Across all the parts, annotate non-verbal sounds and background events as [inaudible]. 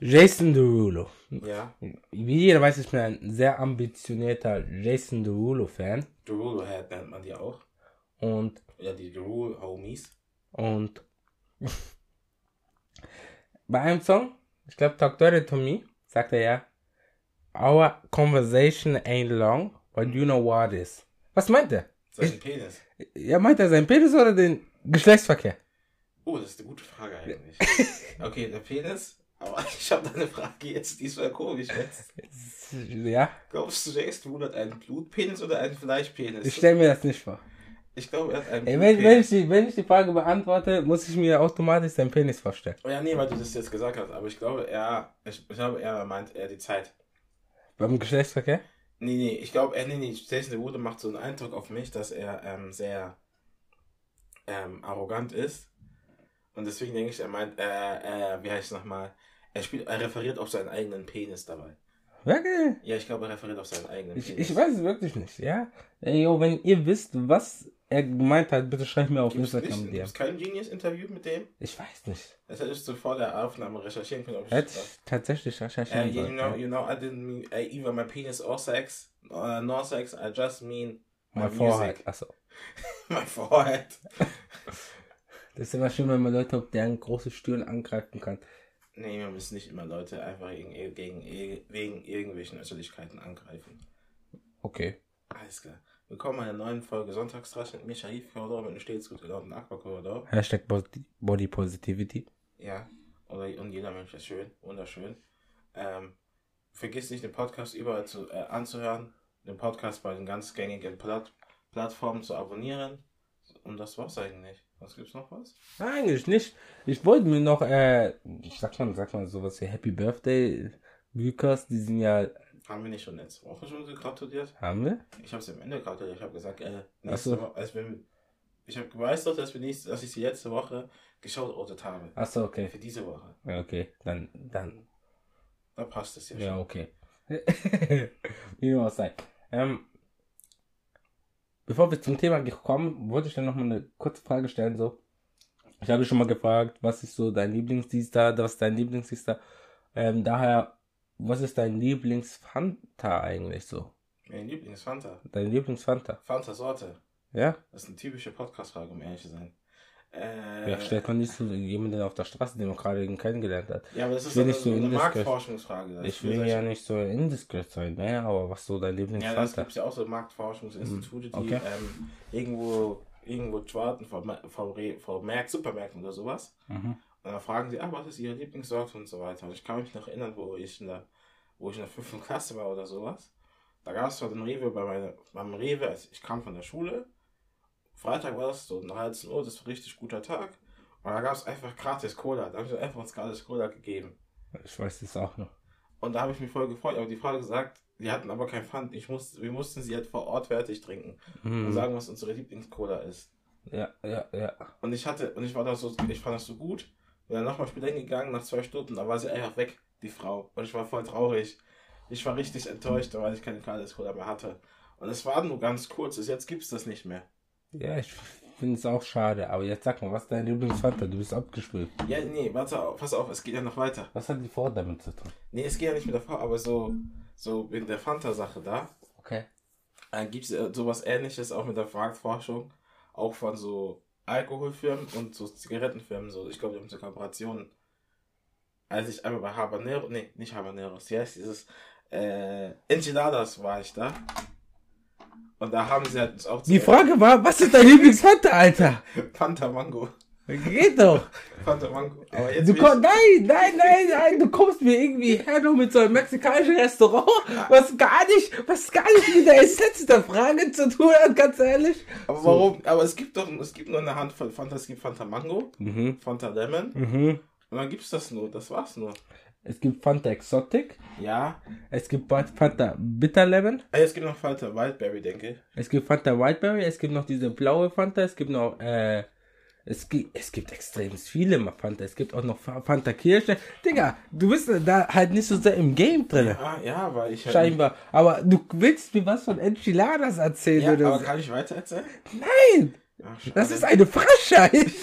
Jason Derulo. Ja. Wie jeder weiß, ich bin ein sehr ambitionierter Jason Derulo-Fan. Derulo Head nennt man die auch. Und, Ja, die Derulo Homies. und [laughs] bei einem Song, ich glaube Talk Dirty to Me, sagt er ja, Our conversation ain't long, but you know what is. Was meint er? Sein Penis. Ja, meint er seinen Penis oder den Geschlechtsverkehr? Oh, das ist eine gute Frage eigentlich. [laughs] okay, der Penis. Aber [laughs] ich habe da eine Frage jetzt, die ist voll komisch jetzt. [laughs] Ja, Glaubst du, Jason Derulo hat einen Blutpenis oder einen Fleischpenis? ich stelle mir das nicht vor. Ich glaube, er hat einen Ey, wenn, wenn, ich die, wenn ich die Frage beantworte, muss ich mir automatisch seinen Penis vorstellen. Oh ja, nee, weil du das jetzt gesagt hast, aber ich glaube, er, ich, ich glaube, er meint eher die Zeit. Beim Geschlechtsverkehr? Nee, nee, ich glaube, er, nee, nee, Jason Derulo macht so einen Eindruck auf mich, dass er ähm, sehr ähm, arrogant ist. Und deswegen denke ich, er meint, äh, äh, wie heißt es nochmal? Er spielt, er referiert auf seinen eigenen Penis dabei. Wirklich? Ja, ich glaube, er referiert auf seinen eigenen Ich, Penis. ich weiß es wirklich nicht, ja? Ey, yo, wenn ihr wisst, was er gemeint hat, bitte schreibt mir auf Gibt es Instagram nicht, gibt's kein Genius-Interview mit dem? Ich weiß nicht. Das hättest du vor der Aufnahme recherchieren können. Ob ich Hätte ich tatsächlich Uh, recherchieren you sollen. know, you know, I didn't mean uh, either my penis or sex, uh, nor sex. I just mean my, music, [laughs] Vorhalt. Achso. my forehead. Das ist immer schön, wenn man Leute auf deren große Stirn angreifen kann. Nee, wir müssen nicht immer Leute einfach gegen, gegen, wegen irgendwelchen Äußerlichkeiten angreifen. Okay. Alles klar. Willkommen in einer neuen Folge Sonntagstrash mit mir, Sharif Korridor, mit einem stets gut gelaunten Aqua Korridor. Hashtag Body Body Positivity. Ja, oder, und jeder Mensch ist schön, wunderschön. Ähm, vergiss nicht, den Podcast überall zu, äh, anzuhören, den Podcast bei den ganz gängigen Platt Plattformen zu abonnieren. Und das war's eigentlich. Was gibt's noch was? Eigentlich nicht. Ich wollte mir noch, äh, sag mal, sag mal sowas wie Happy Birthday Lukas, die sind ja, Haben wir nicht schon letzte Woche schon gratuliert? haben wir? Ich habe sie am Ende gratuliert. Ich habe gesagt, äh, nächste so. Woche, als wir, ich habe weiß doch, dass wir nächste, dass ich sie letzte Woche geschaut habe. Achso, okay. Für diese Woche. Ja, okay. Dann, dann, Da passt es ja schon. ja, okay. [laughs] Wie nur auch sei. Ähm, bevor wir zum Thema kommen, wollte ich noch mal eine kurze Frage stellen, so. Ich habe dich schon mal gefragt, was ist so dein Lieblingsdienster, was ist dein Lieblingsdienster? Ähm, daher, was ist dein Lieblingsfanta eigentlich so? Mein Lieblings Fanta. Dein Lieblingsfanta? Fanta Sorte. Ja? Das ist eine typische Podcast-Frage, um ehrlich zu sein. Äh, Ja, stellt man nicht so jemanden auf der Straße, den man gerade eben kennengelernt hat. Ja, aber das ist will eine, nicht so eine. Marktforschungsfrage. Das Ich will ja nicht so indiskret sein, ne? Aber was so dein Ja, das Lieblingsfanta? gibt ja auch so Marktforschungsinstitute, die Okay. ähm, irgendwo, irgendwo charten vor, vor, vor Märkten, Supermärkten oder sowas. Mhm. Und dann fragen sie, ah, was ist ihre Lieblingssorte und so weiter. Und ich kann mich noch erinnern, wo ich in der, wo ich in der fünften Klasse war oder sowas. Da gab es zwar den Rewe bei meiner, beim Rewe, als ich kam von der Schule. Freitag war das so 13 Uhr, das war ein richtig guter Tag. Und da gab es einfach gratis Cola. Da habe ich einfach uns gratis Cola gegeben. Ich weiß das auch noch. Und da habe ich mich voll gefreut, aber die Frau hat gesagt, die hatten aber kein Pfand. Ich musste, wir mussten sie halt vor Ort fertig trinken und Mhm. sagen, was unsere Lieblingscola ist. Ja, ja, ja. Und ich hatte, und ich war da so, ich fand das so gut. Bin dann nochmal später hingegangen, nach zwei Stunden, da war sie einfach weg, die Frau. Und ich war voll traurig. Ich war richtig enttäuscht, weil ich keine Kalias Cola mehr hatte. Und es war nur ganz kurz, jetzt gibt's das nicht mehr. Ja, ich finde es auch schade. Aber jetzt sag mal, was ist dein Lieblingsfanta? Du bist abgespielt. Ja, nee, warte auf, pass auf, es geht ja noch weiter. Was hat die Frau damit zu tun? Nee, es geht ja nicht mit der Frau, aber so, so in der Fanta-Sache da, Okay. äh, gibt es sowas ähnliches auch mit der Marktforschung, auch von so Alkoholfirmen und so Zigarettenfirmen. So. Ich glaube, die haben so Kooperationen. Als ich einmal bei Habanero, nee, nicht Habaneros, wie heißt dieses, äh, Enchiladas war ich da. Und da haben sie halt auch Die Frage war, was ist dein Lieblingsfanta, Alter? [laughs] Fanta Mango. Geht doch. [laughs] Fanta Mango. Aber jetzt Du komm, nein, nein, nein, nein, du kommst mir irgendwie her nur mit so einem mexikanischen Restaurant, was gar nicht, was gar nicht mit der Essenz der Frage zu tun hat, ganz ehrlich. ich, aber warum? Aber es gibt doch, es gibt nur eine Handvoll Fanta, es gibt Fanta Mango, Mhm, Fanta Lemon. mhm. Und dann gibt's das nur, das war's nur. Es gibt Fanta Exotic, Ja. es gibt Fanta Bitter Lemon, Ah, Es gibt noch Fanta Wildberry, denke ich. es gibt Fanta Whiteberry, es gibt noch diese blaue Fanta, es gibt noch, äh, es gibt, es gibt extrem viele Fanta, es gibt auch noch Fanta Kirsche. Digga, du bist da halt nicht so sehr im Game drin. Ah, ja, weil ich halt Scheinbar. Aber du willst mir was von Enchiladas erzählen Ja, oder aber so. kann ich weiter erzählen? Nein! Ach, Das ist eine Frechheit. [laughs]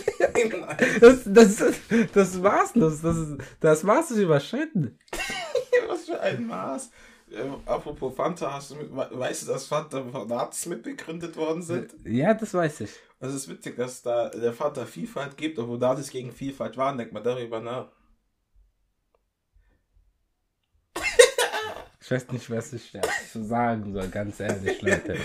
Das, das, das, das maßlos. Das, ist, das Maß ist überschritten. [laughs] Was für ein Maß. Äh, apropos Fanta, hast du weißt du, dass Fanta von Nazis mitgegründet worden sind? Ja, das weiß ich. Es ist witzig, dass da der Fanta Vielfalt gibt, obwohl Nazis gegen Vielfalt waren. Denkt mal darüber nach. [laughs] Ich weiß nicht, was ich dazu sagen soll, ganz ehrlich, Leute.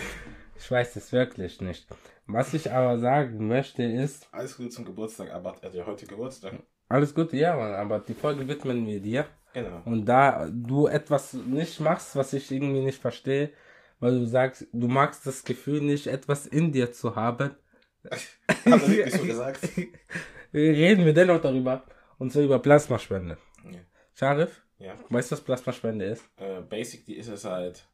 Ich weiß es wirklich nicht. Was ich aber sagen möchte ist, Alles Gute zum Geburtstag, aber er hat ja heute Geburtstag. alles Gute, ja, Mann, aber die Folge widmen wir dir. Genau. Und da du etwas nicht machst, was ich irgendwie nicht verstehe, weil du sagst, du magst das Gefühl nicht, etwas in dir zu haben, [laughs] Hat er wirklich [laughs] so gesagt? reden wir dennoch darüber. Und zwar über Plasmaspende. Ja. Sharif, ja. weißt du, was Plasmaspende ist? Äh, basically ist es halt,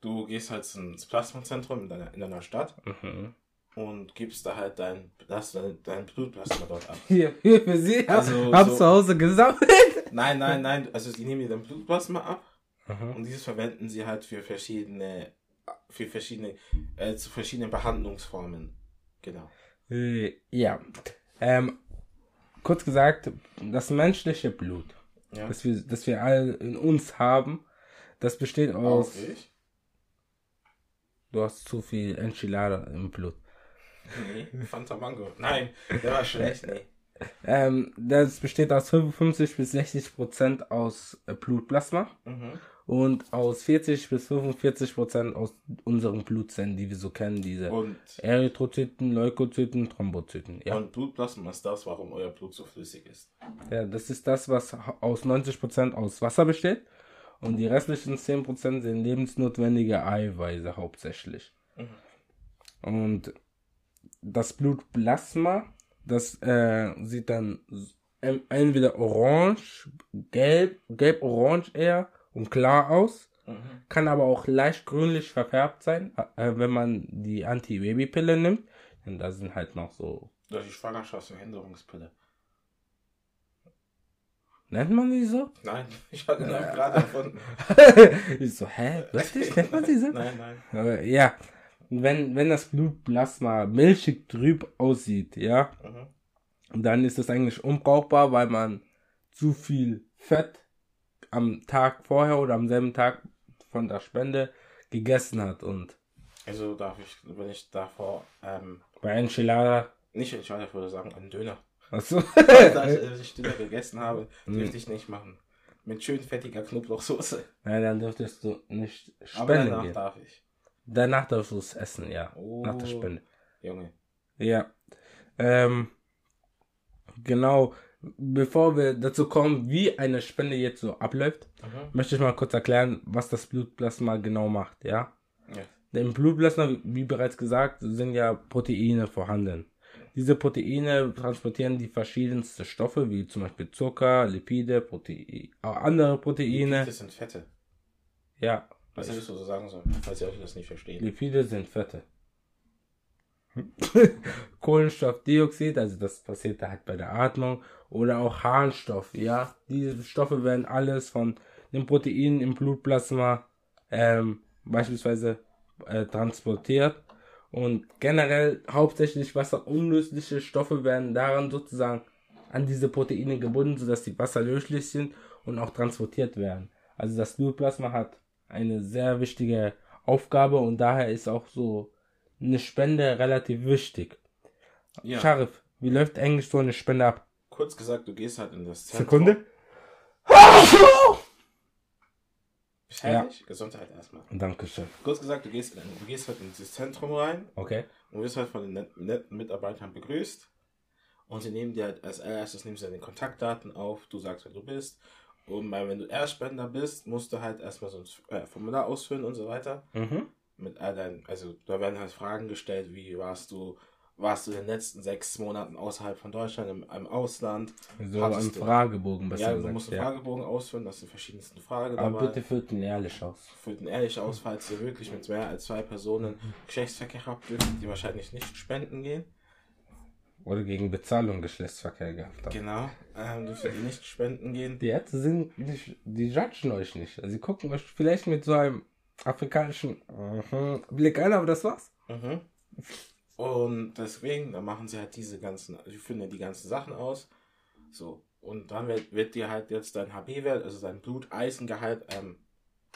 du gehst halt ins Plasmazentrum in deiner, in deiner Stadt Mhm. Und gibst da halt dein, das, dein, Blutplasma dort ab. Hier, hier für Sie, Also, hab so- zu Hause gesammelt. Nein, nein, nein, also die nehmen dir dein Blutplasma ab Mhm. und dieses verwenden sie halt für verschiedene, für verschiedene, äh, zu verschiedenen Behandlungsformen. Genau. Ja. Ähm, kurz gesagt, das menschliche Blut, Ja. das wir, das wir alle in uns haben, das besteht aus. Auch ich? Du hast zu viel Enchilada im Blut. Nee, [laughs] Fanta Mango. Nein, der war schlecht, nee. Ähm, das besteht aus 55 bis 60 Prozent aus äh, Blutplasma Mhm. und aus 40 bis 45 Prozent aus unseren Blutzellen, die wir so kennen, diese Und, Erythrozyten, Leukozyten, Thrombozyten. Ja. und Blutplasma ist das, warum euer Blut so flüssig ist. ja, das ist das, was aus 90 Prozent aus Wasser besteht und die restlichen 10 Prozent sind lebensnotwendige Eiweiße hauptsächlich. Und das Blutplasma, das äh, sieht dann entweder orange, gelb, gelb-orange eher und klar aus, Mhm. kann aber auch leicht grünlich verfärbt sein, äh, wenn man die Anti-Baby-Pille nimmt. Denn da sind halt noch so, Durch die Schwangerschaftsverhinderungspille. nennt man die so? Nein, [laughs] ich habe genau gerade erfunden. [laughs] ich so, hä, wirklich, nennt man die so? [laughs] Nein, nein. Aber, ja, wenn, wenn das Blutplasma milchig trüb aussieht, ja, Mhm. dann ist das eigentlich unbrauchbar, weil man zu viel Fett am Tag vorher oder am selben Tag von der Spende gegessen hat. Und Also darf ich, wenn ich davor, ähm, bei Enchilada, nicht ich ich würde sagen, einen Döner. achso, [laughs] da ich, äh, [laughs] ich Döner gegessen habe, Mhm. dürfte ich nicht machen. Mit schön fettiger Knoblauchsoße. Nein, dann dürftest du nicht Aber spenden danach gehen. darf ich. Danach darfst du es essen, ja. Oh. Nach der Spende. Junge. Ja. Ähm, genau. Bevor wir dazu kommen, wie eine Spende jetzt so abläuft, Mhm. möchte ich mal kurz erklären, was das Blutplasma genau macht, ja? Ja. Im Blutplasma, wie bereits gesagt, sind ja Proteine vorhanden. Diese Proteine transportieren die verschiedensten Stoffe, wie zum Beispiel Zucker, Lipide, Proteine, andere Proteine. Das sind Fette. Ja, Was hättest du so sagen sollen, falls ihr euch das nicht versteht? Lipide sind Fette. [laughs] Kohlenstoffdioxid, also das passiert da halt bei der Atmung, oder auch Harnstoff, ja. Diese Stoffe werden alles von den Proteinen im Blutplasma ähm, beispielsweise äh, transportiert. Und generell hauptsächlich wasserunlösliche Stoffe werden daran sozusagen an diese Proteine gebunden, sodass die wasserlöslich sind und auch transportiert werden. Also das Blutplasma hat eine sehr wichtige Aufgabe und daher ist auch so eine Spende relativ wichtig. Ja. Scharif, wie läuft eigentlich so eine Spende ab? Kurz gesagt, du gehst halt in das Zentrum. Sekunde? Bist [laughs] fertig? Gesundheit erstmal. Dankeschön. Kurz gesagt, du gehst, in, du gehst halt in dieses Zentrum rein Okay. und wirst halt von den net- netten Mitarbeitern begrüßt. Und sie nehmen dir halt als allererstes nehmen sie deine Kontaktdaten auf, du sagst, wer du bist. Und weil, wenn du Erstspender bist, musst du halt erstmal so ein äh, Formular ausfüllen und so weiter. Mhm. Mit all deinen, also da werden halt Fragen gestellt, wie warst du, warst du in den letzten sechs Monaten außerhalb von Deutschland, im, im Ausland? So Hattest ein Fragebogen, besser Ja, du musst einen ja. Fragebogen ausfüllen, das sind verschiedensten Fragen Aber dabei. bitte füllt ihn ehrlich aus. Füllt ihn ehrlich aus, falls ihr wirklich mit mehr als zwei Personen Geschlechtsverkehr habt, dürft ihr wahrscheinlich nicht spenden gehen. Oder gegen Bezahlung Geschlechtsverkehr gehabt haben. Genau, ähm, dürft ihr nicht spenden gehen. Die Ärzte sind nicht, die judgen euch nicht. Also sie gucken euch vielleicht mit so einem afrikanischen mhm, Blick an, aber das war's. Mhm. Und deswegen, dann machen sie halt diese ganzen, sie finden die ganzen Sachen aus. So. Und dann wird, wird dir halt jetzt dein HB-Wert, also dein Bluteisengehalt, ähm,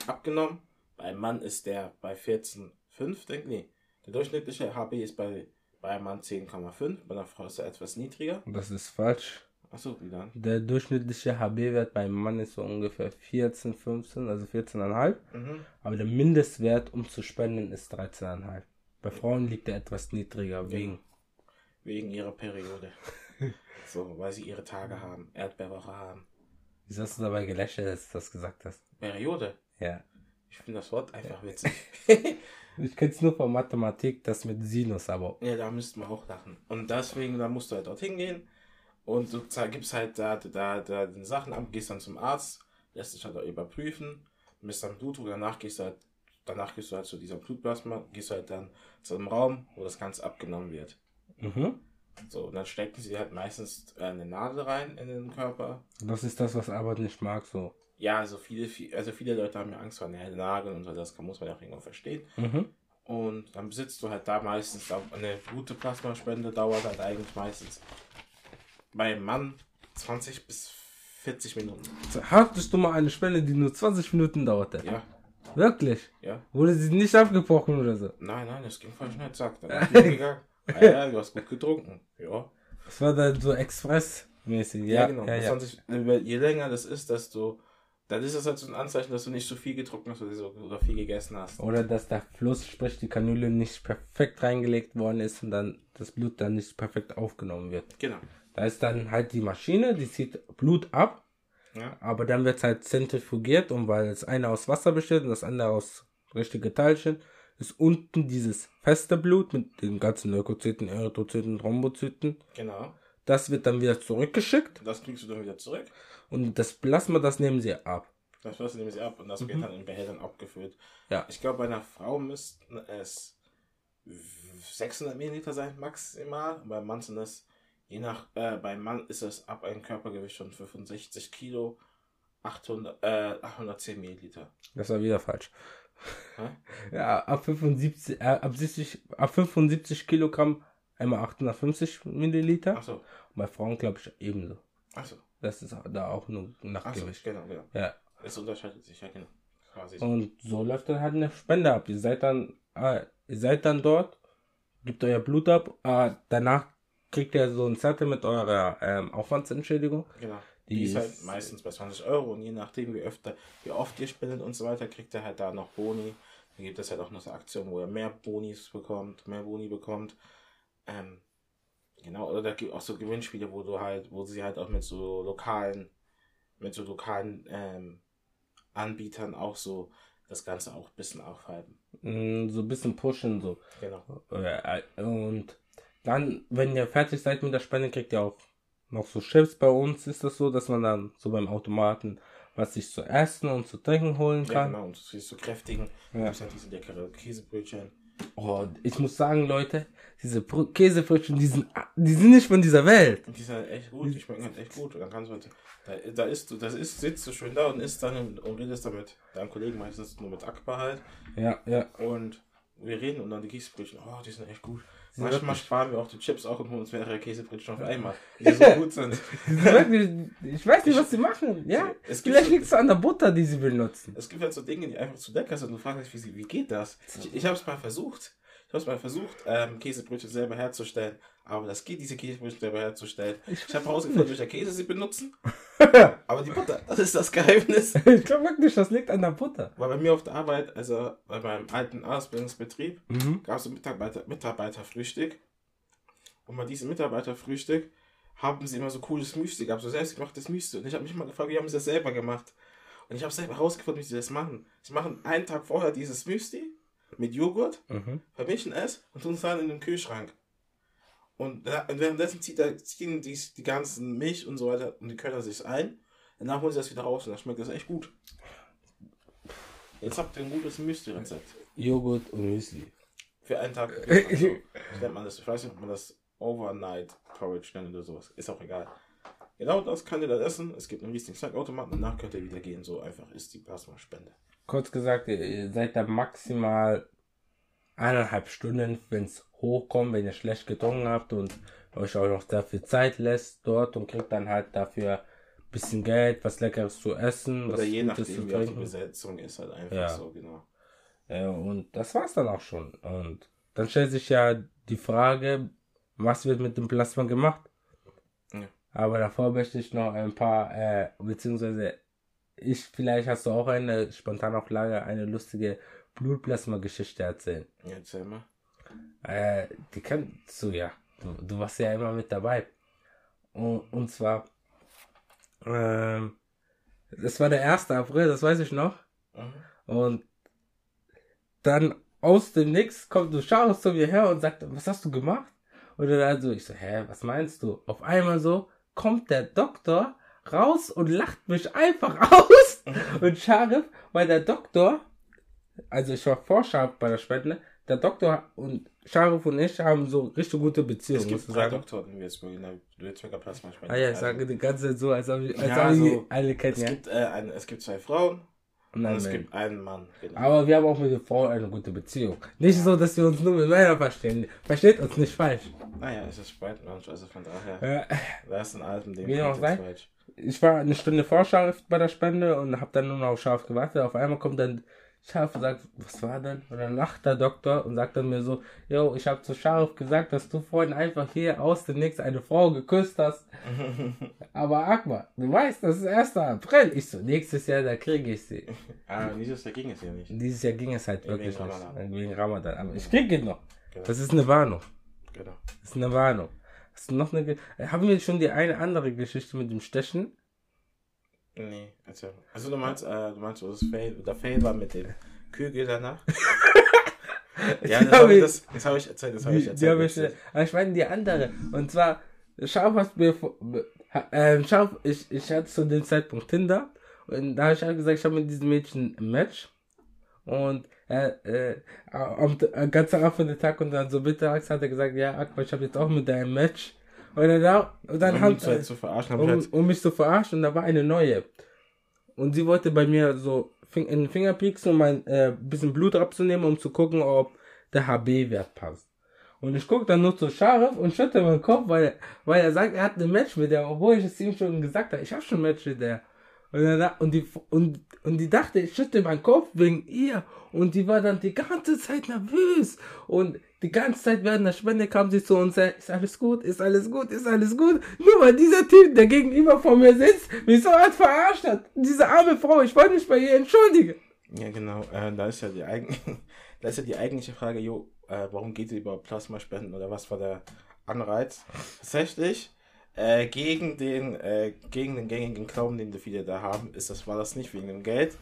abgenommen. Beim Mann ist der bei 14,5, denke nee. Der durchschnittliche HB ist bei, bei einem Mann 10,5, bei einer Frau ist er etwas niedriger. Das ist falsch. Achso, wie dann? Der durchschnittliche HB-Wert beim Mann ist so ungefähr 14, 15, also 14,5. Mhm. Aber der Mindestwert, um zu spenden, ist 13,5. Bei Frauen liegt er etwas niedriger wegen. Wegen ihrer Periode. [laughs] so, weil sie ihre Tage haben, Erdbeerwoche haben. Wieso hast du dabei gelächelt, als du das gesagt hast? Periode. Ja. Ich finde das Wort einfach witzig. [laughs] Ich kenne es nur von Mathematik, das mit Sinus, aber. ja, da müssten wir auch lachen. Und deswegen, da musst du halt dorthin gehen und du gibst halt da, da, da den Sachen ab, gehst dann zum Arzt, lässt dich halt auch überprüfen, misst dann Blutdruck, danach gehst du halt, danach gehst du halt zu dieser Blutplasma, gehst du halt dann zu einem Raum, wo das Ganze abgenommen wird. Mhm. So, und dann stecken sie halt meistens äh, eine Nadel rein in den Körper. Das ist das, was Albert nicht mag, so. Ja, also viele, viel- also viele Leute haben ja Angst vor Nageln und so, das kann, muss man ja auch irgendwo verstehen. Mhm. Und dann besitzt du halt da meistens eine gute Plasmaspende, dauert halt eigentlich meistens beim Mann 20 bis 40 Minuten. Hattest du mal eine Spende, die nur 20 Minuten dauerte? Ja, Wirklich? ja. Wurde sie nicht abgebrochen oder so? Nein, nein, das ging voll schnell, zack. Dann [laughs] gegangen. Ja, ja, du hast gut getrunken. Ja, Das war dann so expressmäßig. ja, Ja, genau. Ja, ja. 20, je länger das ist, desto. Dann ist das halt so ein Anzeichen, dass du nicht so viel getrunken hast oder, so, oder viel gegessen hast. Oder dass der Fluss, sprich die Kanüle, nicht perfekt reingelegt worden ist und dann das Blut dann nicht perfekt aufgenommen wird. Genau. Da ist dann halt die Maschine, die zieht Blut ab, Ja, aber dann wird es halt zentrifugiert und weil das eine aus Wasser besteht und das andere aus richtige Teilchen, ist unten dieses feste Blut mit den ganzen Leukozyten, Erythrozyten, Thrombozyten. genau. Das wird dann wieder zurückgeschickt Das kriegst du dann wieder zurück. Und das Plasma, das nehmen sie ab. Das lassen nehmen sie ab und das wird dann in Behältern abgefüllt. Ja. Ich glaube, bei einer Frau müssten es 600 Milliliter sein, maximal. Und beim Mann sind es, je nach, äh, beim Mann ist es ab einem Körpergewicht von 65 Kilo 800, äh, 810 Milliliter. Das war wieder falsch. Hä? [laughs] Ja, ab 75, äh, ab, 70, ab 75 Kilogramm einmal 850 Milliliter. Achso, Und bei Frauen glaube ich ebenso. achso, Das ist da auch nur achso, Nachtgewicht. genau, genau. Ja. Es unterscheidet sich, ja, genau. Quasi so. Und so läuft dann halt eine Spende ab. Ihr seid dann, ah, ihr seid dann dort, gebt euer Blut ab, ah, danach kriegt ihr so ein Zettel mit eurer ähm, Aufwandsentschädigung. Genau. Die Die, ist halt ist- meistens bei 20 Euro und je nachdem, wie, öfter, wie oft ihr spendet und so weiter, kriegt er halt da noch Boni. Dann gibt es halt auch noch so Aktionen, wo er mehr Bonis bekommt, mehr Boni bekommt. Ähm, genau, oder da gibt auch so Gewinnspiele, wo du halt, wo sie halt auch mit so lokalen, mit so lokalen ähm, Anbietern auch so das Ganze auch ein bisschen aufhalten. Mm, So ein bisschen pushen, so. Genau. Äh, Und dann, wenn ihr fertig seid mit der Spende, kriegt ihr auch noch so Chips. Bei uns ist das so, dass man dann so beim Automaten was sich zu essen und zu trinken holen Ja, kann. genau. Und siehst so kräftigen, Ja. ja. halt diese leckere Käsebrötchen. Oh, ich muss sagen, Leute, diese Käsebrötchen, die sind, die sind nicht von dieser Welt. Die sind echt gut, die schmecken halt echt gut. Dann kannst du da, da isst du, das ist, sitzt du schön da und isst dann und, redest damit deinem Kollegen meistens nur mit Akbar halt. Ja, ja. Und wir reden und dann die Käsebrötchen, oh, die sind echt gut. Manchmal sparen wir auch die Chips auch und holen uns mehrere Käsebrötchen auf einmal, die so gut sind. [laughs] Ich weiß nicht, was sie machen. Ja, Es gibt vielleicht so- liegt es an der Butter, die sie benutzen. Es gibt halt so Dinge, die einfach zu lecker sind und du fragst dich, wie, wie geht das? Ich, ich habe es mal versucht. Ich habe es mal versucht, ähm, Käsebrötchen selber herzustellen. Aber das geht, diese Käsebrötchen selber herzustellen. Ich habe herausgefunden, welcher Käse sie benutzen. [laughs] Aber die Butter, das ist das Geheimnis. [laughs] Ich glaube wirklich, das liegt an der Butter. Weil bei mir auf der Arbeit, also bei meinem alten Ausbildungsbetrieb, Mhm. gab es ein Mitarbeiter, Mitarbeiterfrühstück. Und bei diesem Mitarbeiterfrühstück haben sie immer so cooles Müsli gehabt, so selbstgemachtes Müsli. Und ich habe mich mal gefragt, wie haben sie das selber gemacht? Und ich habe selber herausgefunden, wie sie das machen. Sie machen einen Tag vorher dieses Müsli mit Joghurt, Mhm. vermischen es und tun es dann in den Kühlschrank. Und, währenddessen zieht er, ziehen die, die ganzen Milch und so weiter und die Körner sich ein. Danach holen sie das wieder raus und dann schmeckt das echt gut. Jetzt habt ihr ein gutes Müsli-Rezept. Joghurt und Müsli. Für einen Tag. [laughs] Also, nennt man das, ich weiß nicht, ob man das Overnight Porridge nennt oder sowas. Ist auch egal. Genau das könnt ihr dann essen. Es gibt einen riesigen Snackautomaten. Danach könnt ihr wieder gehen. So einfach ist die Plasmaspende. Kurz gesagt, ihr, ihr seid da maximal eineinhalb Stunden, wenn es hochkommt, wenn ihr schlecht getrunken habt und euch auch noch dafür Zeit lässt dort und kriegt dann halt dafür ein bisschen Geld, was Leckeres zu essen, Oder was je Gutes nachdem, zu wie auch die trinken. Besetzung ist, halt einfach Ja. so, genau. Ja, und das war's dann auch schon. Und dann stellt sich ja die Frage, was wird mit dem Plasma gemacht? Ja. Aber davor möchte ich noch ein paar, äh, beziehungsweise ich, vielleicht hast du auch eine spontan auf Lager, eine lustige Blutplasma-Geschichte erzählen. Ja, Erzähl mal. Äh, die kennst du ja. Du, du warst ja immer mit dabei. Und, und zwar, ähm, das war der 1. April, das weiß ich noch. Mhm. Und dann aus dem Nix kommt du Charles zu mir her und sagt, was hast du gemacht? Und dann so, ich so, hä, was meinst du? Auf einmal so kommt der Doktor raus und lacht mich einfach [laughs] aus. Und Sharif, weil der Doktor, also ich war vor Sharif bei der Spende, der Doktor und Sharif und ich haben so richtig gute Es Beziehungen, gibt musst du drei. Doktoren in Würzburg in der Würzburger Plasma Ah ja, ich sage die ganze Zeit so, als ob ich, als Ja, ob so, alle kennen, es ja. gibt, äh, ein, es gibt zwei Frauen Und und es Männer. gibt einen Mann. Genau. Aber wir haben auch mit den Frauen eine gute Beziehung. Nicht so, dass wir uns nur mit Männern verstehen. Versteht uns nicht falsch. naja, es ist Spreitmensch, also von daher. Äh, Da ist ein Alten, dem Wie auch Kontext sei. falsch. ich war eine Stunde vor Scharf bei der Spende und habe dann nur noch auf Scharf gewartet. Auf einmal kommt dann Scharf sagt, was war denn? Und dann lacht der Doktor und sagt dann mir so, yo, ich habe zu Scharf gesagt, dass du vorhin einfach hier aus dem Nix eine Frau geküsst hast. [laughs] Aber Akbar, du weißt, das ist 1. April. Ich so, nächstes Jahr, da kriege ich sie. [laughs] Ah, dieses Jahr ging es ja nicht. Dieses Jahr ging es halt Wegen wirklich Ramadan. nicht. Wegen Ramadan. Aber ich kriege ihn noch. Genau. Das ist eine Warnung. genau. Das ist eine Warnung. Hast du noch eine. Ge äh, Haben wir schon die eine andere Geschichte mit dem Stechen? Nee, erzähl. Also du meinst, äh, du meinst, das Fail, der Fail war mit dem Kügel danach? [laughs] ja, das hab habe ich, das, das hab ich erzählt, das habe ich Die, die erzählt. hab ich, äh, aber ich meine die andere. Und zwar, Scharf hast mir. Ähm, Scharf, ich, ich hatte zu dem Zeitpunkt Tinder. Und da habe ich halt gesagt, ich habe mit diesem Mädchen ein Match. Und äh, äh, am am ganzen Anfang des Tag und dann so mittags hat er gesagt, ja, Akbar, ich habe jetzt auch mit deinem Match. Und dann, da- und dann um haben uns halt zu verarschen, um, halt, um mich zu verarschen und da war eine neue. Und sie wollte bei mir so in den Finger pieksen, um ein äh, bisschen Blut abzunehmen, um zu gucken, ob der HB-Wert passt. Und ich gucke dann nur zu Scharf und schütte meinen Kopf, weil, weil er sagt, er hat ein Match mit der, obwohl ich es ihm schon gesagt habe, ich habe schon ein Match mit der. Und, dann, da- und, die, und, und die dachte, ich schütte meinen Kopf wegen ihr. Und die war dann die ganze Zeit nervös. Und die ganze Zeit während der Spende kam sie zu uns, ist alles gut, ist alles gut, ist alles gut. Nur weil dieser Typ, der gegenüber von mir sitzt, mich so hart verarscht hat. Diese arme Frau, ich wollte mich bei ihr entschuldigen. ja genau, äh, da ist ja die eigen, [laughs] da ist ja die eigentliche Frage, jo, äh, warum geht ihr über Plasmaspenden oder was war der Anreiz? Tatsächlich, äh, gegen den, äh, gegen den gängigen Glauben, den die viele da haben, ist das, war das nicht wegen dem Geld.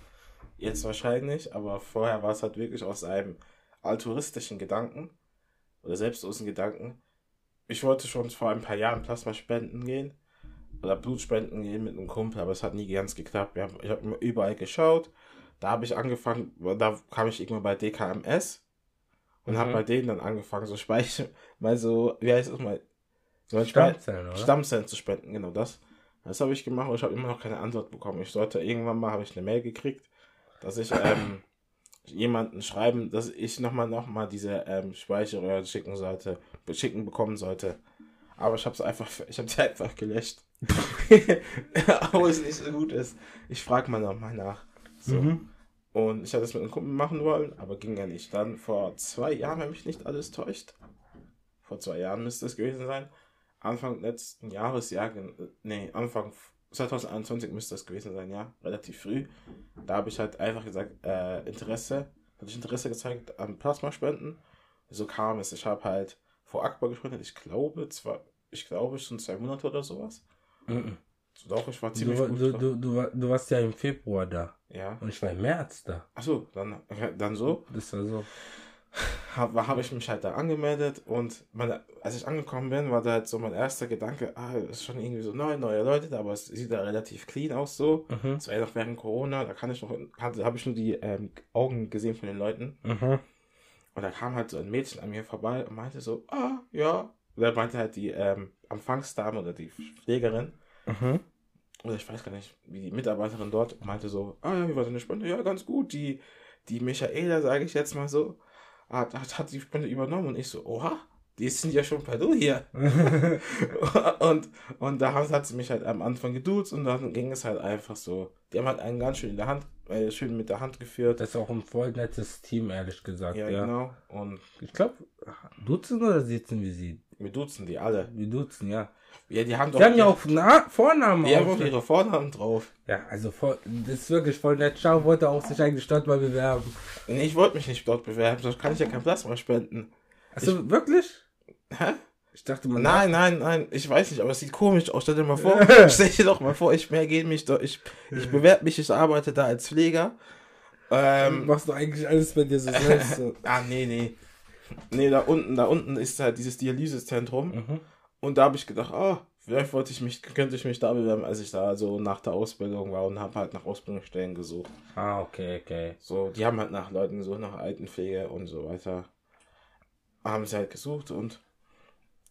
Jetzt wahrscheinlich, aber vorher war es halt wirklich aus einem altruistischen Gedanken oder selbstlosen Gedanken. Ich wollte schon vor ein paar Jahren Plasma spenden gehen oder Blutspenden gehen mit einem Kumpel, aber es hat nie ganz geklappt. Haben, ich habe immer überall geschaut. Da habe ich angefangen, da kam ich irgendwann bei DKMS und habe Mhm. bei denen dann angefangen, so Speicher, [laughs] mal so, wie heißt es mal, Stammzellen, oder? Stammzellen zu spenden, genau das. Das habe ich gemacht und ich habe immer noch keine Antwort bekommen. Ich sollte irgendwann mal, habe ich eine Mail gekriegt, dass ich ähm, jemanden schreiben, dass ich nochmal noch mal diese ähm, Speicherröhre schicken sollte, schicken bekommen sollte. Aber ich habe es einfach, [laughs] ich habe sie einfach gelöscht. [laughs] Obwohl es nicht so gut ist. Ich frage mal nochmal nach. So. Mhm. Und ich hatte es mit einem Kumpel machen wollen, aber ging ja nicht. Dann vor zwei Jahren, wenn mich nicht alles täuscht, vor zwei Jahren müsste es gewesen sein, Anfang letzten Jahres, ja, gen- nee, Anfang 2021 müsste es gewesen sein, ja, relativ früh. Da habe ich halt einfach gesagt, äh, Interesse, hatte ich Interesse gezeigt an Plasmaspenden. So kam es. Ich habe halt vor Akbar gespendet, ich glaube, zwar, ich glaube schon zwei Monate oder sowas. Mhm. Doch, ich war Du, ziemlich gut. du, du, du, du warst ja im Februar da. ja. Und ich war im März da. Achso, dann, dann so. Das war so. Habe hab ich mich halt da angemeldet und meine, als ich angekommen bin, war da halt so mein erster Gedanke, ah, das ist schon irgendwie so neu, neue Leute da, aber es sieht da relativ clean aus so. Mhm. Es war ja noch während Corona, da kann ich noch, habe ich nur die ähm, Augen gesehen von den Leuten. Mhm. Und da kam halt so ein Mädchen an mir vorbei und meinte so, ah, ja. Und er meinte halt die ähm, Empfangsdame oder die Pflegerin, Mhm. oder ich weiß gar nicht, wie die Mitarbeiterin dort meinte so, ah ja, wie war deine Spende? Ja, ganz gut. Die, die Michaela, sage ich jetzt mal so. Hat, hat, hat die Spende übernommen und ich so, oha, die sind ja schon per Du hier. [laughs] und, und da hat, hat sie mich halt am Anfang geduzt und dann ging es halt einfach so. Die haben halt einen ganz schön in der Hand, äh, schön mit der Hand geführt. Das ist auch ein voll nettes Team, ehrlich gesagt. Ja, Ja, genau. Und Ich glaube, duzen oder sitzen wir sie? Wir duzen die alle. Wir duzen, ja. Ja, die haben doch. Die haben ja auch Na Vornamen. Die haben auch ihre Vornamen drauf. ja, also voll, das ist wirklich voll nett. Schau wollte auch sich eigentlich dort mal bewerben. Nee, ich wollte mich nicht dort bewerben, sonst kann ich ja kein Plasma spenden. Also wirklich? Hä? Ich dachte, man Nein, nein, nein, ich weiß nicht, aber es sieht komisch aus. Stell dir mal vor, [laughs] stell dir doch mal vor, ich mehr gehe mich doch, ich, ich bewerbe mich, ich arbeite da als Pfleger. Ähm, machst du eigentlich alles bei dir so selbst. So. [laughs] ah, nee, nee. Nee, da unten, da unten ist halt dieses Dialysezentrum. Mhm. Und da habe ich gedacht, oh, vielleicht wollte ich mich, könnte ich mich da bewerben, als ich da so nach der Ausbildung war und habe halt nach Ausbildungsstellen gesucht. Ah, okay, okay. So, die haben halt nach Leuten gesucht, nach Altenpflege und so weiter. Haben sie halt gesucht und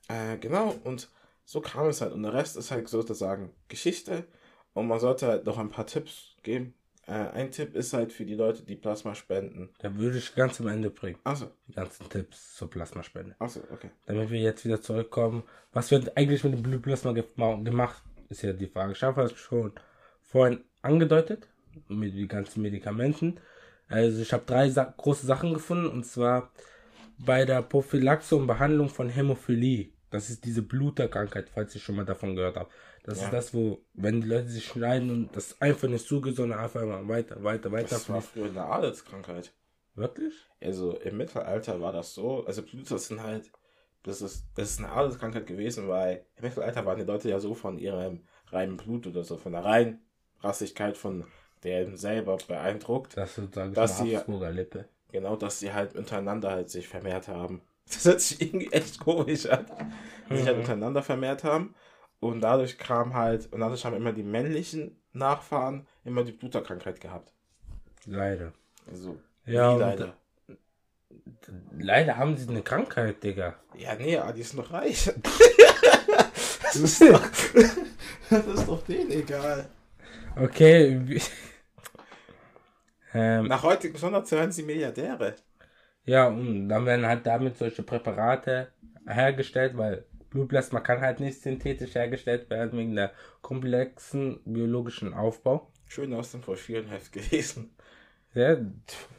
äh, genau, und so kam es halt. Und der Rest ist halt sozusagen Geschichte. Und man sollte halt noch ein paar Tipps geben. Äh, ein Tipp ist halt für die Leute, die Plasma spenden. Da würde ich ganz am Ende bringen. Achso, Die ganzen Tipps zur Plasmaspende. achso, okay. Damit wir jetzt wieder zurückkommen. Was wird eigentlich mit dem Blutplasma ge gemacht? Ist ja die Frage. Ich habe es schon vorhin angedeutet. Mit den ganzen Medikamenten. Also ich habe drei Sa große Sachen gefunden. Und zwar bei der Prophylaxe und Behandlung von Hämophilie. Das ist diese Bluterkrankheit, falls ihr schon mal davon gehört habt. Das Ja. ist das, wo, wenn die Leute sich schneiden und das einfach nicht zugeht, sondern einfach immer weiter, weiter, weiter. Das war früher eine Adelskrankheit. Wirklich? Also im Mittelalter war das so, also Bluter sind halt, das ist, das ist eine Adelskrankheit gewesen, weil im Mittelalter waren die Leute ja so von ihrem reinen Blut oder so, von der Reinrassigkeit von deren selber beeindruckt, Das Dass sie- Lippe. genau, dass sie halt untereinander halt sich vermehrt haben. [laughs] Das hört sich irgendwie echt komisch an. Die sich halt Mhm. untereinander vermehrt haben und dadurch kam halt, und dadurch haben immer die männlichen Nachfahren immer die Bluterkrankheit gehabt. Leider. Also, Ja, leider. Leider haben sie eine Krankheit, Digga. Ja, nee, die ist noch reich. [laughs] das, ist doch, das ist doch denen egal. Okay. ähm, Nach heutigem Standard werden sie Milliardäre. ja, und dann werden halt damit solche Präparate hergestellt, weil Blutplasma kann halt nicht synthetisch hergestellt werden wegen der komplexen biologischen Aufbau. Schön aus dem Broschürenheft gewesen. Ja, Ja,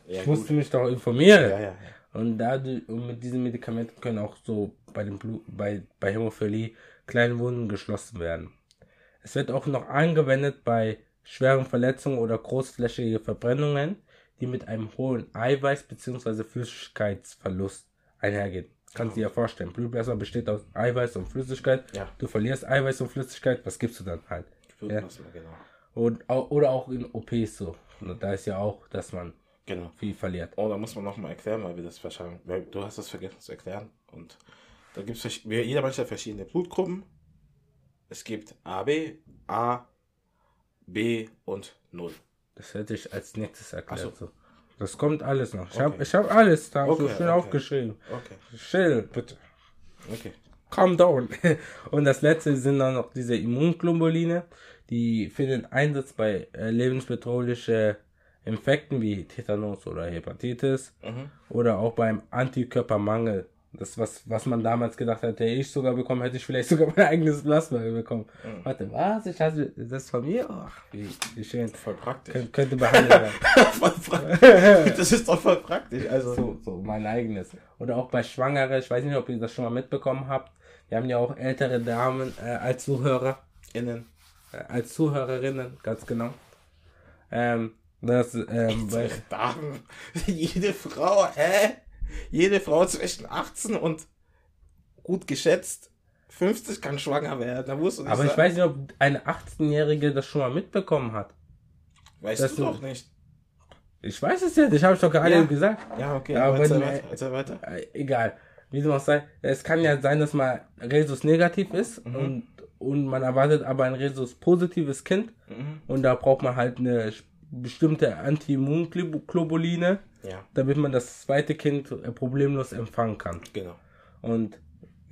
ich gut. musste mich doch informieren. Ja, ja. Und dadurch, und mit diesen Medikamenten können auch so bei dem Blut, bei, bei Hämophilie kleine Wunden geschlossen werden. Es wird auch noch angewendet bei schweren Verletzungen oder großflächige Verbrennungen, die mit einem hohen Eiweiß- bzw. Flüssigkeitsverlust einhergehen. Kannst du dir ja vorstellen, Blutplasma besteht aus Eiweiß und Flüssigkeit. Ja. Du verlierst Eiweiß und Flüssigkeit, was gibst du dann halt? Blutplasma, genau. Und, oder auch in OPs so. Und da ist ja auch, dass man Genau. viel verliert. Oh, da muss man nochmal erklären, weil wir das wahrscheinlich, weil du hast das vergessen zu erklären. Und da gibt es, jeder Mensch hat verschiedene Blutgruppen. Es gibt AB, A, B und 0. Das hätte ich als nächstes erklärt. So. So. Das kommt alles noch. Ich Okay. habe hab alles da so Okay, schön okay. aufgeschrieben. Okay, Chill, bitte. okay. Calm down. [laughs] Und das letzte sind dann noch diese Immunglobuline, die für den Einsatz bei äh, lebensbedrohlichen Infekten wie Tetanus oder Hepatitis Mhm. oder auch beim Antikörpermangel. Das, was, was man damals gedacht hat, hätte ich sogar bekommen, hätte ich vielleicht [laughs] sogar mein eigenes Plasma bekommen. Mhm. Warte, was? Ich hatte das von mir? Ach, wie, wie schön. Voll praktisch. Kön könnte behandelt werden. [laughs] voll praktisch. Das ist doch voll praktisch. Also, So, so mein eigenes. Oder auch bei Schwangere, ich weiß nicht, ob ihr das schon mal mitbekommen habt. Wir haben ja auch ältere Damen äh, als Zuhörer, innen. äh, als Zuhörerinnen, ganz genau. Ähm, das, ähm, bei, Damen. [laughs] Jede Frau, hä? Jede Frau zwischen 18 und gut geschätzt 50 kann schwanger werden. Da musst du nicht aber ich sagen. weiß nicht, ob eine 18-Jährige das schon mal mitbekommen hat. Weißt das du doch nicht. Ich weiß es ja, das habe ich doch gerade Ja. gesagt. Ja, okay, aber wenn erzähl weiter. Erzähl weiter. Äh, egal. Wie dem auch sei, es kann ja sein, dass mal Resus negativ ist Mhm. und, und man erwartet aber ein Resus positives Kind. Mhm. Und da braucht man halt eine bestimmte Anti-Immun-Globuline, Ja, damit man das zweite Kind äh, problemlos empfangen kann. genau. Und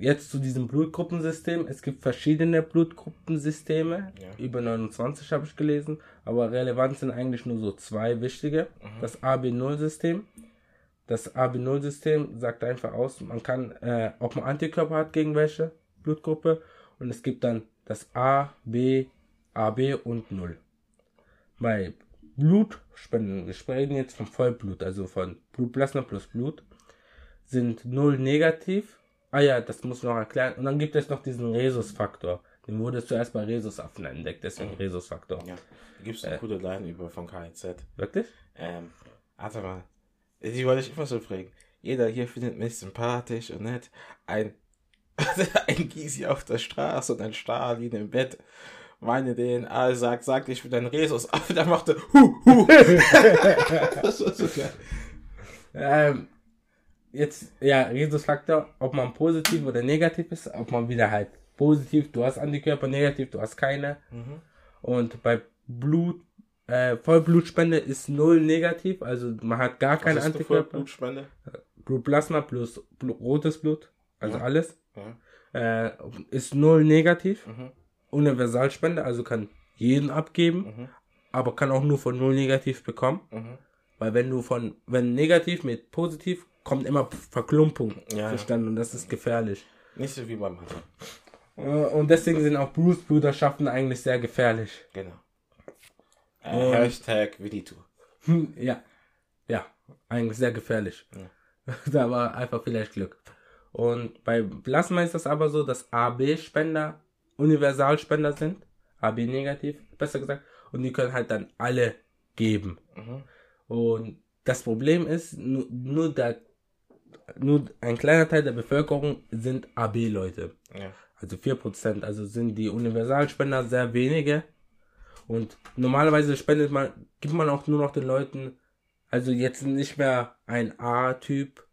jetzt zu diesem Blutgruppensystem. Es gibt verschiedene Blutgruppensysteme. Ja. Über 29 habe ich gelesen. Aber relevant sind eigentlich nur so zwei wichtige. Das AB0-System. Das AB0-System sagt einfach aus, man kann, äh, ob man Antikörper hat gegen welche Blutgruppe und es gibt dann das A, B, AB und 0. Bei Blutspenden, wir sprechen jetzt von Vollblut, also von Blutplasma plus Blut, sind 0 negativ. Ah ja, das muss noch erklären. Und dann gibt es noch diesen Rhesusfaktor. Den wurde zuerst bei Rhesusaffen entdeckt, deswegen Rhesusfaktor. Ja. Da gibt es eine Äh. coole Line über von KIZ. Wirklich? Ähm, warte mal. Die wollte ich immer so fragen. Jeder hier findet mich sympathisch und nett. Ein, [laughs] ein Gysi auf der Straße und ein Stalin im Bett. Meine DNA sagt, sagt, ich bin ein Rhesus. [laughs] Aber der machte hu, hu. [laughs] das war so geil. Ähm, jetzt, ja, Rhesusfaktor, ob man positiv oder negativ ist, ob man wieder halt positiv, du hast Antikörper, negativ, du hast keine. Mhm. Und bei Blut, äh, Vollblutspende ist null negativ, also man hat gar keine Was ist eine Antikörper. Blutspende? Blutplasma plus Blu rotes Blut, also Ja. alles, Ja. äh, ist null negativ. Mhm. Universalspende, also kann jeden abgeben, Mhm. aber kann auch nur von null negativ bekommen. Mhm. Weil wenn du von, wenn negativ mit positiv, kommt immer Verklumpung Ja, ja. zustande und das ist gefährlich. Nicht so wie beim Mann. Äh, Und deswegen sind auch Blutsbruderschaften eigentlich sehr gefährlich. Genau. Und- Äh, Hashtag Willitu. Hm, Ja, ja, eigentlich sehr gefährlich. [laughs] da war einfach vielleicht Glück. Und bei Plasma ist das aber so, dass AB-Spender Universalspender sind. AB negativ, besser gesagt. Und die können halt dann alle geben. Mhm. Und das Problem ist, nur, nur, der, nur ein kleiner Teil der Bevölkerung sind AB-Leute. Ja. Also 4%. Also sind die Universalspender sehr wenige. Und normalerweise spendet man, gibt man auch nur noch den Leuten, also jetzt nicht mehr ein A-Typ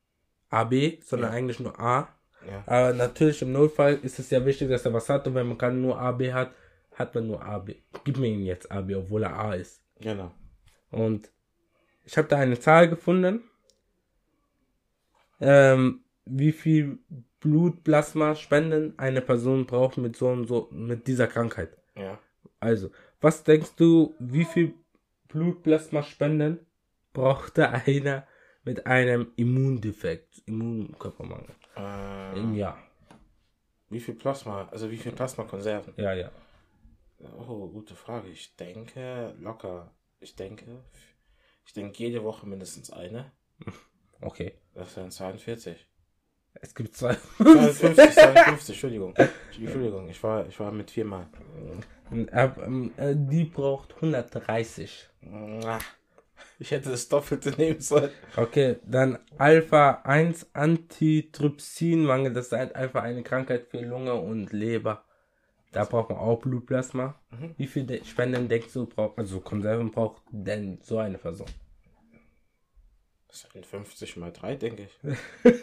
AB, sondern Ja. eigentlich nur A. Ja. Aber natürlich im Notfall ist es ja wichtig, dass er was hat. Und wenn man kann nur AB hat, hat man nur AB. Gib mir ihn jetzt AB, obwohl er A ist. Genau. Und ich habe da eine Zahl gefunden, ähm, wie viel Blutplasma spenden eine Person braucht mit so und so, mit dieser Krankheit. Ja. Also, was denkst du, wie viel Blutplasma spenden brauchte [laughs] einer mit einem Immundefekt, Immunkörpermangel Äh, im Jahr? wie viel Plasma, also wie viel Plasmakonserven? Ja, ja. Oh, gute Frage. Ich denke locker. Ich denke, ich denke jede Woche mindestens eine. [laughs] Okay. Das wären 42. Es gibt zwei. 52, 52, [laughs] Entschuldigung. Entschuldigung, ich war, ich war mit viermal. Äh, ähm, äh, Die braucht 130. Ah, Ich hätte das Doppelte nehmen sollen. Okay, dann Alpha 1 Antitrypsinmangel, das ist halt einfach eine Krankheit für Lunge und Leber. Da braucht man auch Blutplasma. Mhm. Wie viel De- Spenden denkst du, braucht, also Konserven braucht denn so eine Person? Das sind 50 mal 3, denke ich. [laughs]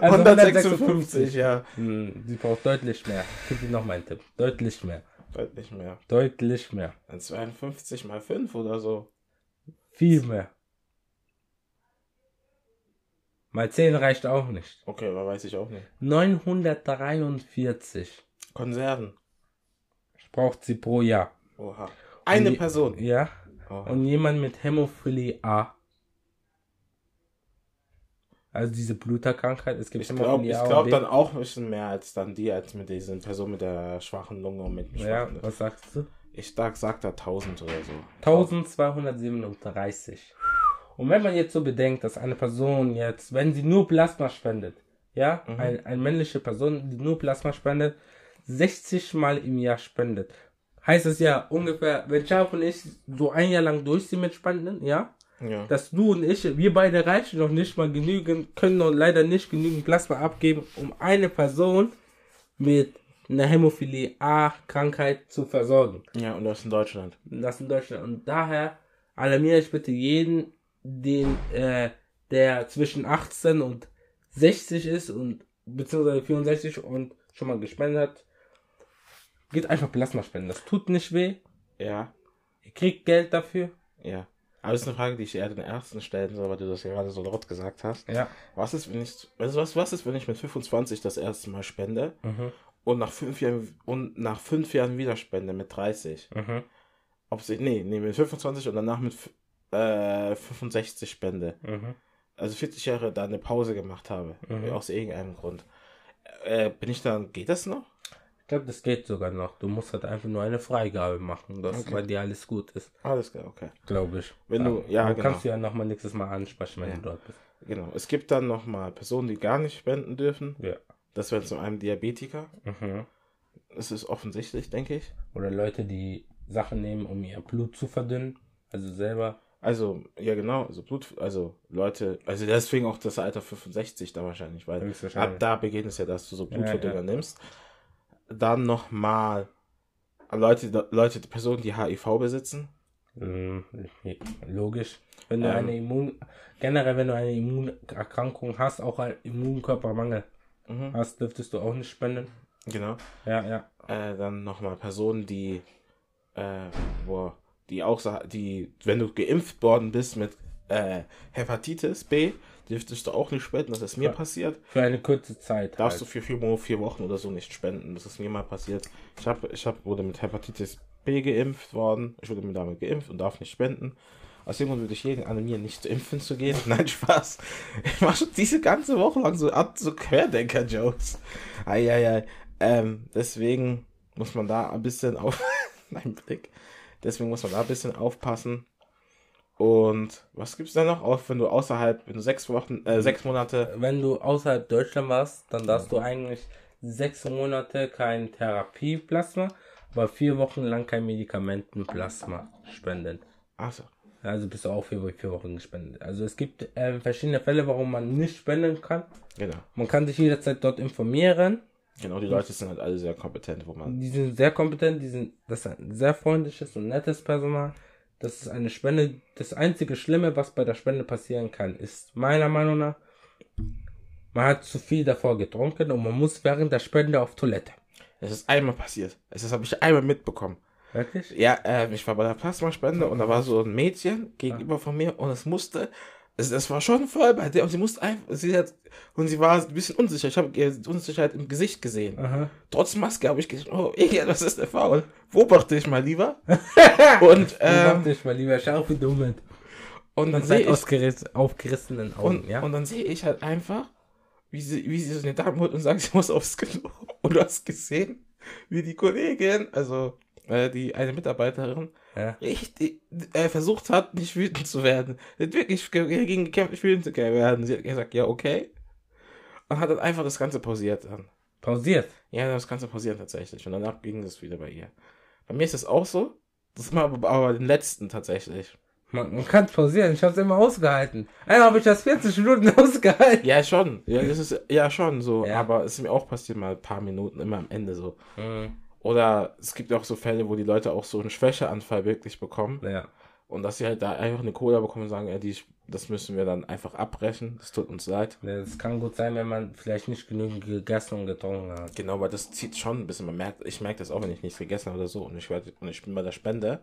Also 156, ja. Hm, sie braucht deutlich mehr. Gib dir noch mal einen Tipp. Deutlich mehr. Deutlich mehr. Deutlich mehr. Dann 52 mal 5 oder so. Viel mehr. Mal 10 reicht auch nicht. Okay, aber weiß ich auch nicht. 943 Konserven. braucht sie pro Jahr. Oha. Eine Person. Ja. Oha. Und jemand mit Hämophilie A. Also diese Bluterkrankheit. Es gibt Ich glaube Hämophilie ich glaub B. dann auch ein bisschen mehr als dann die, als mit diesen Person mit der schwachen Lunge und mit dem Ja, schwachen. was sagst du? Ich sag, sag da 1000 oder so. 1237. Und wenn man jetzt so bedenkt, dass eine Person jetzt, wenn sie nur Plasma spendet, ja, Mhm. ein, eine männliche Person, die nur Plasma spendet, 60 Mal im Jahr spendet, heißt es ja ungefähr, wenn Charles und ich so ein Jahr lang durchziehen mit Spenden, ja, Ja. dass du und ich, wir beide reichen noch nicht mal genügend, können noch leider nicht genügend Plasma abgeben, um eine Person mit einer Hämophilie A-Krankheit zu versorgen. Ja, und das in Deutschland. Das in Deutschland. Und daher alarmiere ich bitte jeden, den, äh, der zwischen 18 und 60 ist und beziehungsweise 64 und schon mal gespendet hat. Geht einfach Plasma spenden. Das tut nicht weh. Ja. Ihr kriegt Geld dafür. Ja. Aber das ist eine Frage, die ich eher den Ersten stellen soll, weil du das ja gerade so laut gesagt hast. Ja. Was ist, wenn ich, also was, was ist, wenn ich mit 25 das erste Mal spende Mhm. und nach fünf Jahren, und nach fünf Jahren wieder spende mit 30? Mhm. Ob sie, nee, nee, mit 25 und danach mit, äh, 65 spende, Mhm. also 40 Jahre da eine Pause gemacht habe, Mhm. aus irgendeinem Grund, äh, bin ich dann, geht das noch? Ich glaube, das geht sogar noch. Du musst halt einfach nur eine Freigabe machen, dass Okay. bei dir alles gut ist. Alles klar, okay. Glaube ich. Wenn du- ja, du genau. kannst du ja nochmal nächstes Mal ansprechen, wenn Ja. du dort bist. Genau. Es gibt dann nochmal Personen, die gar nicht spenden dürfen. Ja. Das wäre zum einen Diabetiker. Mhm. Das ist offensichtlich, denke ich. Oder Leute, die Sachen nehmen, um ihr Blut zu verdünnen. Also selber. Also, ja genau, also Blut, also Leute, also deswegen auch das Alter 65 da wahrscheinlich, weil ab da beginnt es ja, dass du so Ja, Blutverdünner ja. nimmst. Dann nochmal Leute, Leute, die Personen, die HIV besitzen. Mm, Logisch. Wenn du Ähm. eine Immun, generell, wenn du eine Immunerkrankung hast, auch ein Immunkörpermangel Mhm. hast, dürftest du auch nicht spenden. Genau. Ja, ja. Äh, dann nochmal Personen, die, äh, wo, die auch, die, wenn du geimpft worden bist mit äh, Hepatitis B, dürftest du auch nicht spenden. Das ist mir Ja. passiert. Für eine kurze Zeit. Darfst du halt. für vier, vier Wochen oder so nicht spenden. Das ist mir mal passiert. Ich hab, ich hab, wurde mit Hepatitis B geimpft worden. Ich wurde mir damit geimpft und darf nicht spenden. Aus dem Grund würde ich jeden animieren, nicht zu impfen zu gehen. [laughs] Nein, Spaß. Ich mache schon diese ganze Woche lang so, so Querdenker-Jokes. Eieiei. Ähm, deswegen muss man da ein bisschen auf. [laughs] Nein, Blick. Deswegen muss man da ein bisschen aufpassen. Und was gibt's da noch? Auch wenn du außerhalb, wenn du sechs Wochen, äh, sechs Monate Wenn du außerhalb Deutschland warst, dann darfst du eigentlich sechs Monate kein Therapieplasma, aber vier Wochen lang kein Medikamentenplasma spenden. Achso. Also bist du auch für vier Wochen gespendet. Also es gibt ähm, verschiedene Fälle, warum man nicht spenden kann. Genau. Man kann sich jederzeit dort informieren. Genau, die Leute sind halt alle sehr kompetent, wo man. Die sind sehr kompetent, die sind, das ist ein sehr freundliches und nettes Personal. Das ist eine Spende. Das einzige Schlimme, was bei der Spende passieren kann, ist meiner Meinung nach, man hat zu viel davor getrunken und man muss während der Spende auf Toilette. Es ist einmal passiert. Es ist, habe ich einmal mitbekommen. Wirklich? Ja, äh, ich war bei der Plasmaspende und da war so ein Mädchen gegenüber von mir und es musste, es, es war schon voll bei der und sie musste einfach, sie hat, und sie war ein bisschen unsicher. Ich habe ihre Unsicherheit im Gesicht gesehen. Aha. Trotz Maske habe ich gesagt, oh, irgendwas ist der faul. Beobachte ich mal lieber. [laughs] und, Ähm, ähm, dich mal lieber, schau wie dumm mit. und dann sehe ich, aufgerissenen Augen, Und, ja? und dann sehe ich halt einfach, wie sie, wie sie so eine Dame holt und sagt, sie muss aufs Klo. [laughs] Und du hast gesehen, wie die Kollegin, also äh, die eine Mitarbeiterin, ja. richtig äh, versucht hat, nicht wütend zu werden. Sie hat wirklich ge- gegen gekämpft, nicht wütend zu werden. Sie hat gesagt, ja, okay. Und hat dann einfach das Ganze pausiert dann. Pausiert. Ja, das Ganze pausiert tatsächlich. Und danach ging das wieder bei ihr. Bei mir ist das auch so. Das ist immer aber, den letzten tatsächlich. Man, man kann pausieren, ich hab's immer ausgehalten. Einmal habe ich das 40 Minuten [laughs] ausgehalten. Ja, schon. Ja, das ist ja schon so. Ja. Aber es ist mir auch passiert mal ein paar Minuten, immer am Ende so. Mhm. Oder es gibt auch so Fälle, wo die Leute auch so einen Schwächeanfall wirklich bekommen. Ja. Und dass sie halt da einfach eine Cola bekommen und sagen, ja, die, das müssen wir dann einfach abbrechen. Das tut uns leid. Das kann gut sein, wenn man vielleicht nicht genügend gegessen und getrunken hat. Genau, weil das zieht schon ein bisschen. Man merkt, ich merke das auch, wenn ich nichts gegessen habe oder so. Und ich, werd, und ich bin bei der Spende.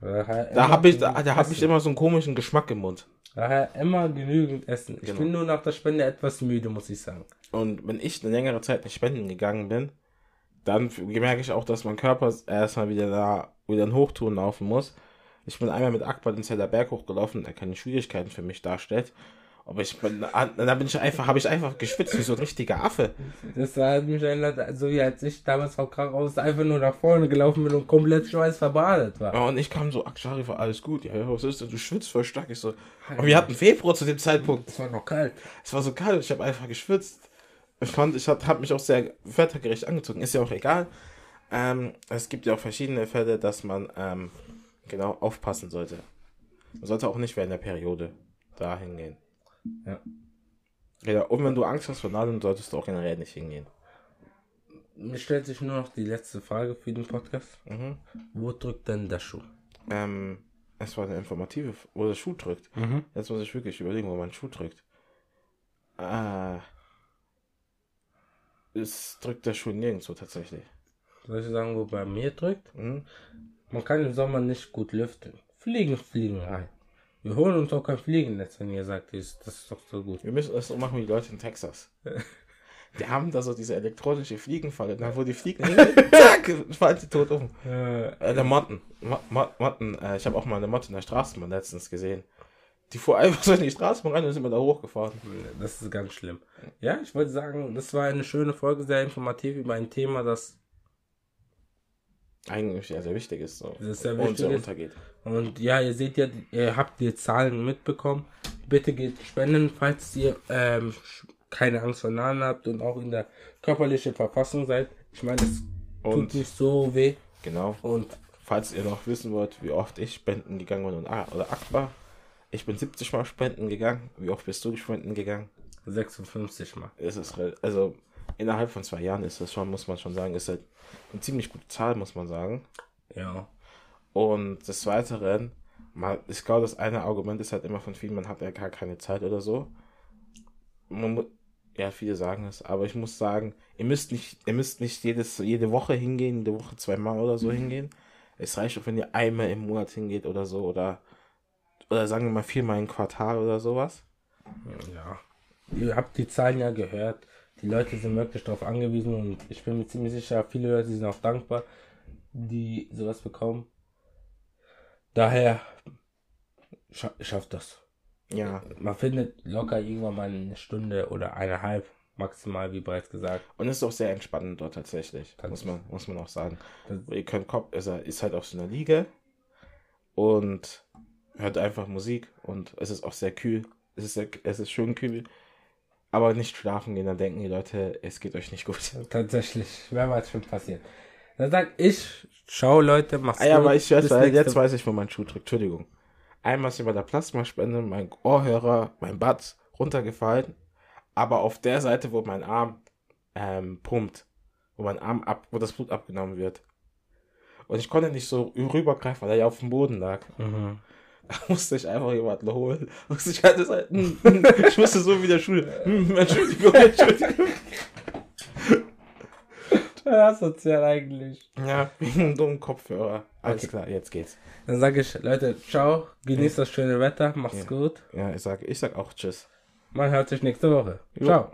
Da habe ich, da, da hab ich immer so einen komischen Geschmack im Mund. Daher immer genügend essen. Ich Genau. bin nur nach der Spende etwas müde, muss ich sagen. Und wenn ich eine längere Zeit nicht spenden gegangen bin, dann merke ich auch, dass mein Körper erstmal wieder da, wieder in Hochtouren laufen muss. Ich bin einmal mit Akbar den Zeller Berg hochgelaufen, der keine Schwierigkeiten für mich darstellt. Aber ich bin, an- da bin ich einfach, habe ich einfach geschwitzt wie so ein richtiger Affe. Das hat mich erinnert, so wie als ich damals vom Krankenhaus einfach nur nach vorne gelaufen bin und komplett schweißverbadet war. Und ich kam so, Akshari, war alles gut. Ja, ja, was ist denn? Du schwitzt voll stark. Ich so, und wir hatten Februar zu dem Zeitpunkt. Es war noch kalt. Es war so kalt, ich habe einfach geschwitzt. Ich fand, ich habe hab mich auch sehr wettergerecht angezogen. Ist ja auch egal. Ähm, es gibt ja auch verschiedene Fälle, dass man ähm, genau aufpassen sollte. Man sollte auch nicht während der Periode dahin gehen. Ja. Ja, und wenn du Angst hast vor Nadeln, solltest du auch generell nicht hingehen. Mir stellt sich nur noch die letzte Frage für den Podcast. Mhm. Wo drückt denn der Schuh? Ähm, es war eine informative, wo der Schuh drückt. Mhm. Jetzt muss ich wirklich überlegen, wo mein Schuh drückt. Ah. Es drückt der Schuh nirgendwo tatsächlich. Soll ich sagen, wo bei mir drückt? Mhm. Man kann im Sommer nicht gut lüften. Fliegen fliegen rein. Wir holen uns auch kein Fliegennetz, wenn ihr sagt, das ist doch so gut. Wir müssen das so machen wie die Leute in Texas. [laughs] Die haben da so diese elektronische Fliegenfalle. Da wo die Fliegen [laughs] zack, fallen sie tot um. Äh, Äh, der Motten. Mo Mo Motten. Äh, ich habe auch mal eine Motte in der Straßenbahn letztens gesehen. Die fuhr einfach so in die Straßenbahn rein und sind wir da hochgefahren. das ist ganz schlimm. Ja, ich wollte sagen, das war eine schöne Folge, sehr informativ über ein Thema, das Eigentlich sehr, sehr wichtig ist. So. Das ist sehr Und wichtig sehr ist. untergeht. Und ja, ihr seht ja, ihr habt die Zahlen mitbekommen. Bitte geht spenden, falls ihr ähm, keine Angst vor Nahen habt und auch in der körperlichen Verfassung seid. Ich meine, es tut Und nicht so weh. genau. Und Falls ihr noch wissen wollt, wie oft ich spenden gegangen bin und oder Akbar, ich bin 70 Mal spenden gegangen. Wie oft bist du spenden gegangen? 56 Mal. ist es rel- also innerhalb von zwei Jahren ist das schon, muss man schon sagen, ist halt eine ziemlich gute Zahl, muss man sagen. Ja. Und des Weiteren, mal, ich glaube, das eine Argument ist halt immer von vielen, man hat ja gar keine Zeit oder so. Man, ja, viele sagen es, aber ich muss sagen, ihr müsst nicht, ihr müsst nicht jedes, jede Woche hingehen, jede Woche zweimal oder so hingehen. Es reicht auch, wenn ihr einmal im Monat hingeht oder so, oder, oder sagen wir mal viermal im Quartal oder sowas. Ja. Ihr habt die Zahlen ja gehört. Die Leute sind wirklich darauf angewiesen und ich bin mir ziemlich sicher, viele Leute sind auch dankbar, die sowas bekommen. Daher scha schafft das. Ja, Man findet locker irgendwann mal eine Stunde oder eineinhalb maximal, wie bereits gesagt. Und es ist auch sehr entspannend dort tatsächlich, Kann muss man, muss man auch sagen. Ihr könnt Kopf, ist halt auf so einer Liege und hört einfach Musik und es ist auch sehr kühl. Es ist, sehr, es ist schön kühl, aber nicht schlafen gehen, dann denken die Leute, es geht euch nicht gut. [laughs] Tatsächlich, mehrmals schon passiert. Dann sag ich, ciao Leute, macht's Ah ja, gut. aber ich weiß, jetzt weiß ich, wo mein Schuh drückt. Entschuldigung. Einmal ist mir bei der Plasmaspende mein Ohrhörer, mein Bad runtergefallen, aber auf der Seite, wo mein Arm ähm, pumpt, wo mein Arm ab, wo das Blut abgenommen wird. Und ich konnte nicht so rübergreifen, weil er ja auf dem Boden lag. Mhm. [laughs] Musste ich einfach jemanden holen. Musste ich hatte halt, hm, hm, ich musste so wie der Schule. Hm, [laughs] Entschuldigung, Entschuldigung. Ja, sozial eigentlich. Ja, wegen einem dummen Kopfhörer. Alles Okay. klar, jetzt geht's. Dann sage ich, Leute, ciao, genießt das schöne Wetter, macht's Ja. gut. Ja, ich sag, ich sag auch Tschüss. Man hört sich nächste Woche. Jo. Ciao.